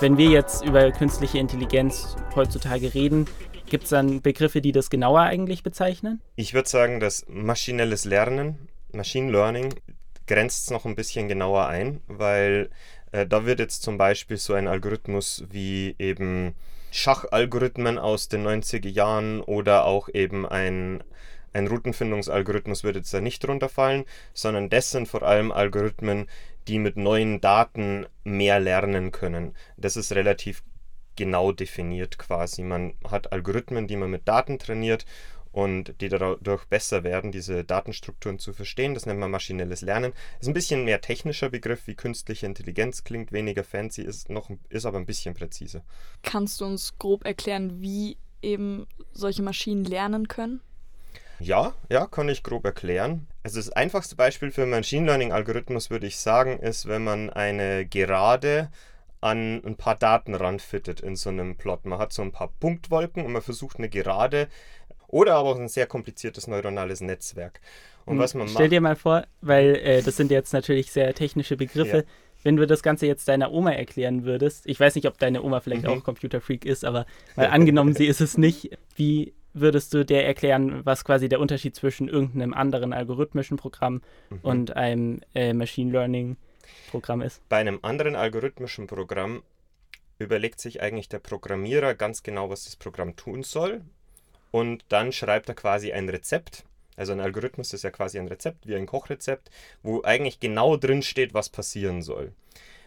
Wenn wir jetzt über künstliche Intelligenz heutzutage reden, gibt es dann Begriffe, die das genauer eigentlich bezeichnen? Ich würde sagen, dass maschinelles Lernen, Machine Learning, grenzt es noch ein bisschen genauer ein, weil äh, da wird jetzt zum Beispiel so ein Algorithmus wie eben Schachalgorithmen aus den 90er Jahren oder auch eben ein, ein Routenfindungsalgorithmus würde jetzt da nicht drunter fallen, sondern das sind vor allem Algorithmen, die mit neuen Daten mehr lernen können. Das ist relativ genau definiert quasi. Man hat Algorithmen, die man mit Daten trainiert und die dadurch besser werden, diese Datenstrukturen zu verstehen. Das nennt man maschinelles Lernen. Ist ein bisschen mehr technischer Begriff wie künstliche Intelligenz, klingt weniger fancy, ist, noch, ist aber ein bisschen präziser. Kannst du uns grob erklären, wie eben solche Maschinen lernen können? Ja, ja, kann ich grob erklären. Also das einfachste Beispiel für Machine Learning Algorithmus würde ich sagen, ist, wenn man eine Gerade an ein paar Daten ranfittet in so einem Plot. Man hat so ein paar Punktwolken und man versucht eine Gerade oder aber auch ein sehr kompliziertes neuronales Netzwerk. Und, und was man Stell dir mal vor, weil äh, das sind jetzt natürlich sehr technische Begriffe. Ja. Wenn du das Ganze jetzt deiner Oma erklären würdest, ich weiß nicht, ob deine Oma vielleicht mhm. auch Computerfreak ist, aber mal angenommen, sie ist es nicht, wie würdest du der erklären, was quasi der Unterschied zwischen irgendeinem anderen algorithmischen Programm mhm. und einem äh, Machine Learning Programm ist? Bei einem anderen algorithmischen Programm überlegt sich eigentlich der Programmierer ganz genau, was das Programm tun soll. Und dann schreibt er quasi ein Rezept. Also ein Algorithmus ist ja quasi ein Rezept, wie ein Kochrezept, wo eigentlich genau drin steht, was passieren soll.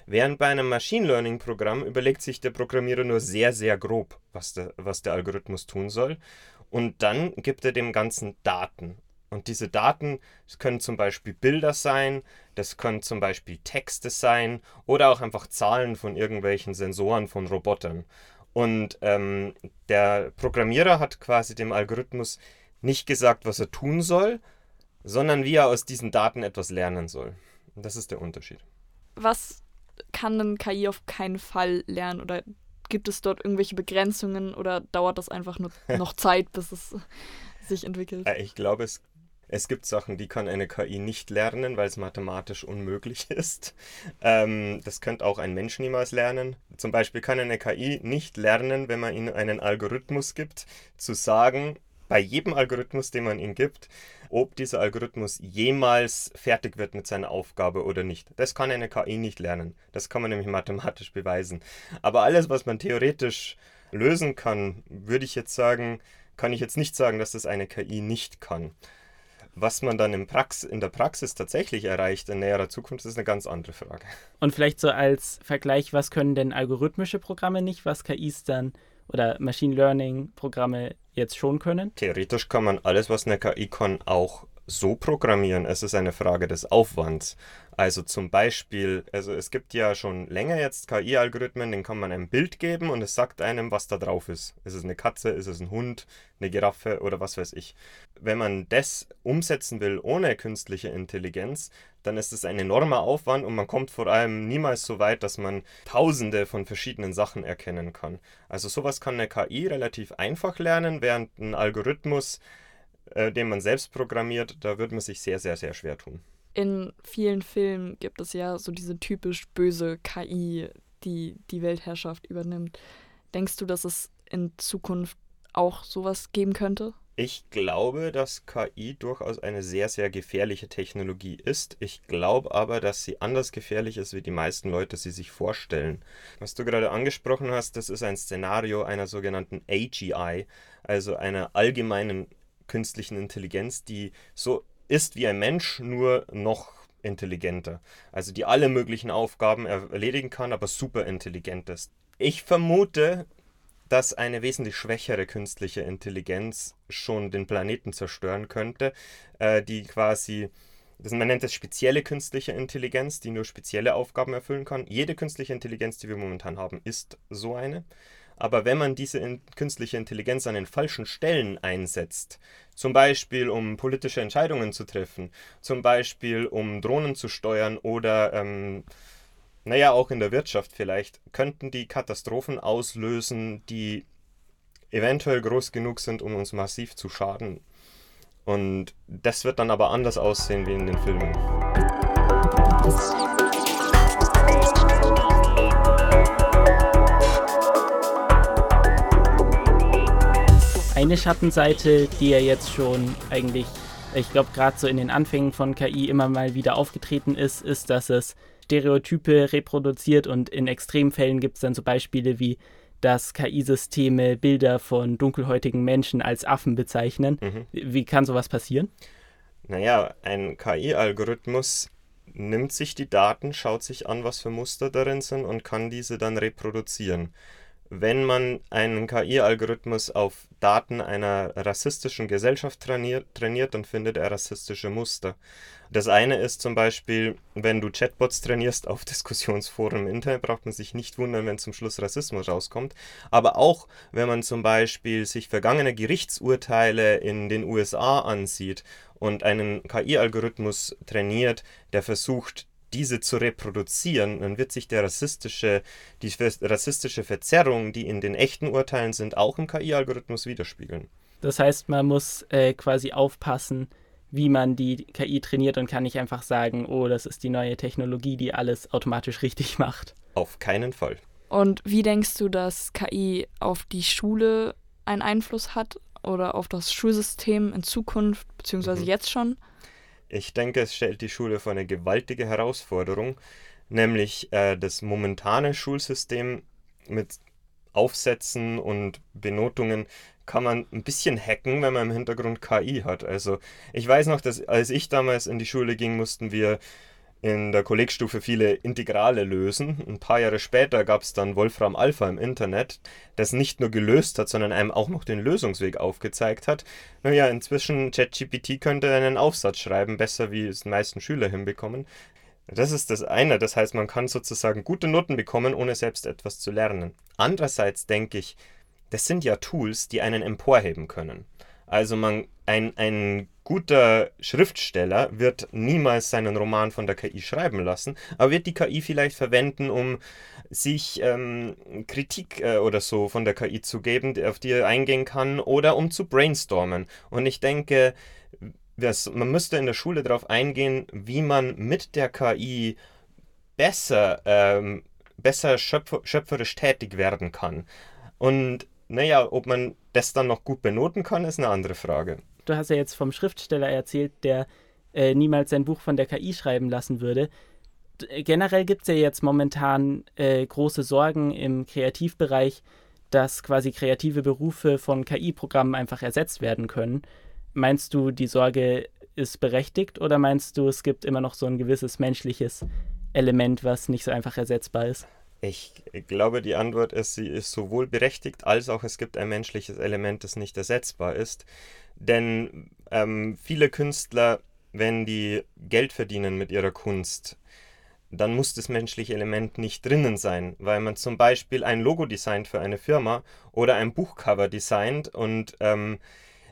Während bei einem Machine Learning Programm überlegt sich der Programmierer nur sehr, sehr grob, was der, was der Algorithmus tun soll. Und dann gibt er dem Ganzen Daten. Und diese Daten können zum Beispiel Bilder sein, das können zum Beispiel Texte sein oder auch einfach Zahlen von irgendwelchen Sensoren von Robotern. Und ähm, der Programmierer hat quasi dem Algorithmus nicht gesagt, was er tun soll, sondern wie er aus diesen Daten etwas lernen soll. Das ist der Unterschied. Was kann ein KI auf keinen Fall lernen oder gibt es dort irgendwelche Begrenzungen oder dauert das einfach nur noch Zeit, bis es sich entwickelt? Äh, ich glaube, es es gibt Sachen, die kann eine KI nicht lernen, weil es mathematisch unmöglich ist. Ähm, das könnte auch ein Mensch niemals lernen. Zum Beispiel kann eine KI nicht lernen, wenn man ihnen einen Algorithmus gibt, zu sagen, bei jedem Algorithmus, den man ihm gibt, ob dieser Algorithmus jemals fertig wird mit seiner Aufgabe oder nicht. Das kann eine KI nicht lernen. Das kann man nämlich mathematisch beweisen. Aber alles, was man theoretisch lösen kann, würde ich jetzt sagen, kann ich jetzt nicht sagen, dass das eine KI nicht kann. Was man dann im Prax in der Praxis tatsächlich erreicht in näherer Zukunft, ist eine ganz andere Frage. Und vielleicht so als Vergleich, was können denn algorithmische Programme nicht, was KIs dann oder Machine Learning Programme jetzt schon können? Theoretisch kann man alles, was eine KI kann, auch so programmieren. Es ist eine Frage des Aufwands. Also zum Beispiel, also es gibt ja schon länger jetzt KI-Algorithmen, den kann man ein Bild geben und es sagt einem, was da drauf ist. Ist es eine Katze, ist es ein Hund, eine Giraffe oder was weiß ich. Wenn man das umsetzen will ohne künstliche Intelligenz, dann ist es ein enormer Aufwand und man kommt vor allem niemals so weit, dass man tausende von verschiedenen Sachen erkennen kann. Also sowas kann eine KI relativ einfach lernen, während ein Algorithmus, äh, den man selbst programmiert, da wird man sich sehr, sehr, sehr schwer tun in vielen Filmen gibt es ja so diese typisch böse KI, die die Weltherrschaft übernimmt. Denkst du, dass es in Zukunft auch sowas geben könnte? Ich glaube, dass KI durchaus eine sehr, sehr gefährliche Technologie ist. Ich glaube aber, dass sie anders gefährlich ist, wie die meisten Leute sie sich vorstellen. Was du gerade angesprochen hast, das ist ein Szenario einer sogenannten AGI, also einer allgemeinen künstlichen Intelligenz, die so ist wie ein Mensch, nur noch intelligenter. Also die alle möglichen Aufgaben erledigen kann, aber super intelligent ist. Ich vermute, dass eine wesentlich schwächere künstliche Intelligenz schon den Planeten zerstören könnte, äh, die quasi, man nennt es spezielle künstliche Intelligenz, die nur spezielle Aufgaben erfüllen kann. Jede künstliche Intelligenz, die wir momentan haben, ist so eine. Aber wenn man diese in künstliche Intelligenz an den falschen Stellen einsetzt, zum Beispiel um politische Entscheidungen zu treffen, zum Beispiel um Drohnen zu steuern oder, ähm, naja, auch in der Wirtschaft vielleicht, könnten die Katastrophen auslösen, die eventuell groß genug sind, um uns massiv zu schaden. Und das wird dann aber anders aussehen wie in den Filmen. Eine Schattenseite, die ja jetzt schon eigentlich, ich glaube, gerade so in den Anfängen von KI immer mal wieder aufgetreten ist, ist, dass es Stereotype reproduziert und in Extremfällen gibt es dann so Beispiele wie, dass KI-Systeme Bilder von dunkelhäutigen Menschen als Affen bezeichnen. Mhm. Wie kann sowas passieren? Naja, ein KI-Algorithmus nimmt sich die Daten, schaut sich an, was für Muster darin sind und kann diese dann reproduzieren wenn man einen KI-Algorithmus auf Daten einer rassistischen Gesellschaft trainiert, trainiert, dann findet er rassistische Muster. Das eine ist zum Beispiel, wenn du Chatbots trainierst auf Diskussionsforen im Internet, braucht man sich nicht wundern, wenn zum Schluss Rassismus rauskommt. Aber auch, wenn man zum Beispiel sich vergangene Gerichtsurteile in den USA ansieht und einen KI-Algorithmus trainiert, der versucht, diese zu reproduzieren, dann wird sich der rassistische, die rassistische Verzerrung, die in den echten Urteilen sind, auch im KI-Algorithmus widerspiegeln. Das heißt, man muss äh, quasi aufpassen, wie man die KI trainiert und kann nicht einfach sagen, oh, das ist die neue Technologie, die alles automatisch richtig macht. Auf keinen Fall. Und wie denkst du, dass KI auf die Schule einen Einfluss hat oder auf das Schulsystem in Zukunft, beziehungsweise mhm. jetzt schon? Ich denke, es stellt die Schule vor eine gewaltige Herausforderung, nämlich äh, das momentane Schulsystem mit Aufsätzen und Benotungen kann man ein bisschen hacken, wenn man im Hintergrund KI hat. Also ich weiß noch, dass als ich damals in die Schule ging, mussten wir in der Kollegstufe viele Integrale lösen. Ein paar Jahre später gab es dann Wolfram Alpha im Internet, das nicht nur gelöst hat, sondern einem auch noch den Lösungsweg aufgezeigt hat. Naja, inzwischen ChatGPT könnte einen Aufsatz schreiben, besser wie es die meisten Schüler hinbekommen. Das ist das eine, das heißt, man kann sozusagen gute Noten bekommen, ohne selbst etwas zu lernen. Andererseits denke ich, das sind ja Tools, die einen emporheben können. Also man, ein, ein guter Schriftsteller wird niemals seinen Roman von der KI schreiben lassen, aber wird die KI vielleicht verwenden, um sich ähm, Kritik äh, oder so von der KI zu geben, auf die er eingehen kann, oder um zu brainstormen. Und ich denke, das, man müsste in der Schule darauf eingehen, wie man mit der KI besser, ähm, besser schöpfer, schöpferisch tätig werden kann. Und naja, ob man das dann noch gut benoten kann, ist eine andere Frage. Du hast ja jetzt vom Schriftsteller erzählt, der äh, niemals sein Buch von der KI schreiben lassen würde. D generell gibt es ja jetzt momentan äh, große Sorgen im Kreativbereich, dass quasi kreative Berufe von KI-Programmen einfach ersetzt werden können. Meinst du, die Sorge ist berechtigt oder meinst du, es gibt immer noch so ein gewisses menschliches Element, was nicht so einfach ersetzbar ist? Ich glaube, die Antwort ist, sie ist sowohl berechtigt, als auch es gibt ein menschliches Element, das nicht ersetzbar ist. Denn ähm, viele Künstler, wenn die Geld verdienen mit ihrer Kunst, dann muss das menschliche Element nicht drinnen sein, weil man zum Beispiel ein Logo designt für eine Firma oder ein Buchcover designt und ähm,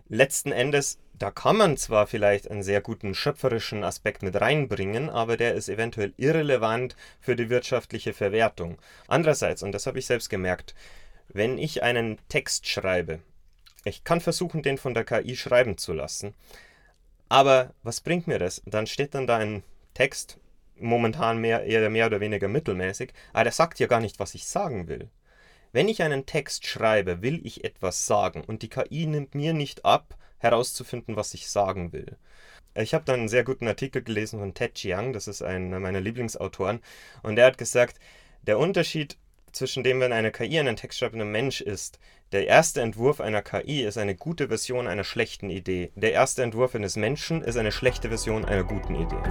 letzten Endes da kann man zwar vielleicht einen sehr guten schöpferischen Aspekt mit reinbringen, aber der ist eventuell irrelevant für die wirtschaftliche Verwertung. Andererseits, und das habe ich selbst gemerkt, wenn ich einen Text schreibe, ich kann versuchen, den von der KI schreiben zu lassen, aber was bringt mir das? Dann steht dann da ein Text, momentan mehr, eher mehr oder weniger mittelmäßig, aber der sagt ja gar nicht, was ich sagen will. Wenn ich einen Text schreibe, will ich etwas sagen und die KI nimmt mir nicht ab, herauszufinden, was ich sagen will. Ich habe dann einen sehr guten Artikel gelesen von Ted Chiang, das ist einer meiner Lieblingsautoren, und der hat gesagt, der Unterschied zwischen dem, wenn eine KI einen Text schreibt und ein Mensch ist, der erste Entwurf einer KI ist eine gute Version einer schlechten Idee. Der erste Entwurf eines Menschen ist eine schlechte Version einer guten Idee.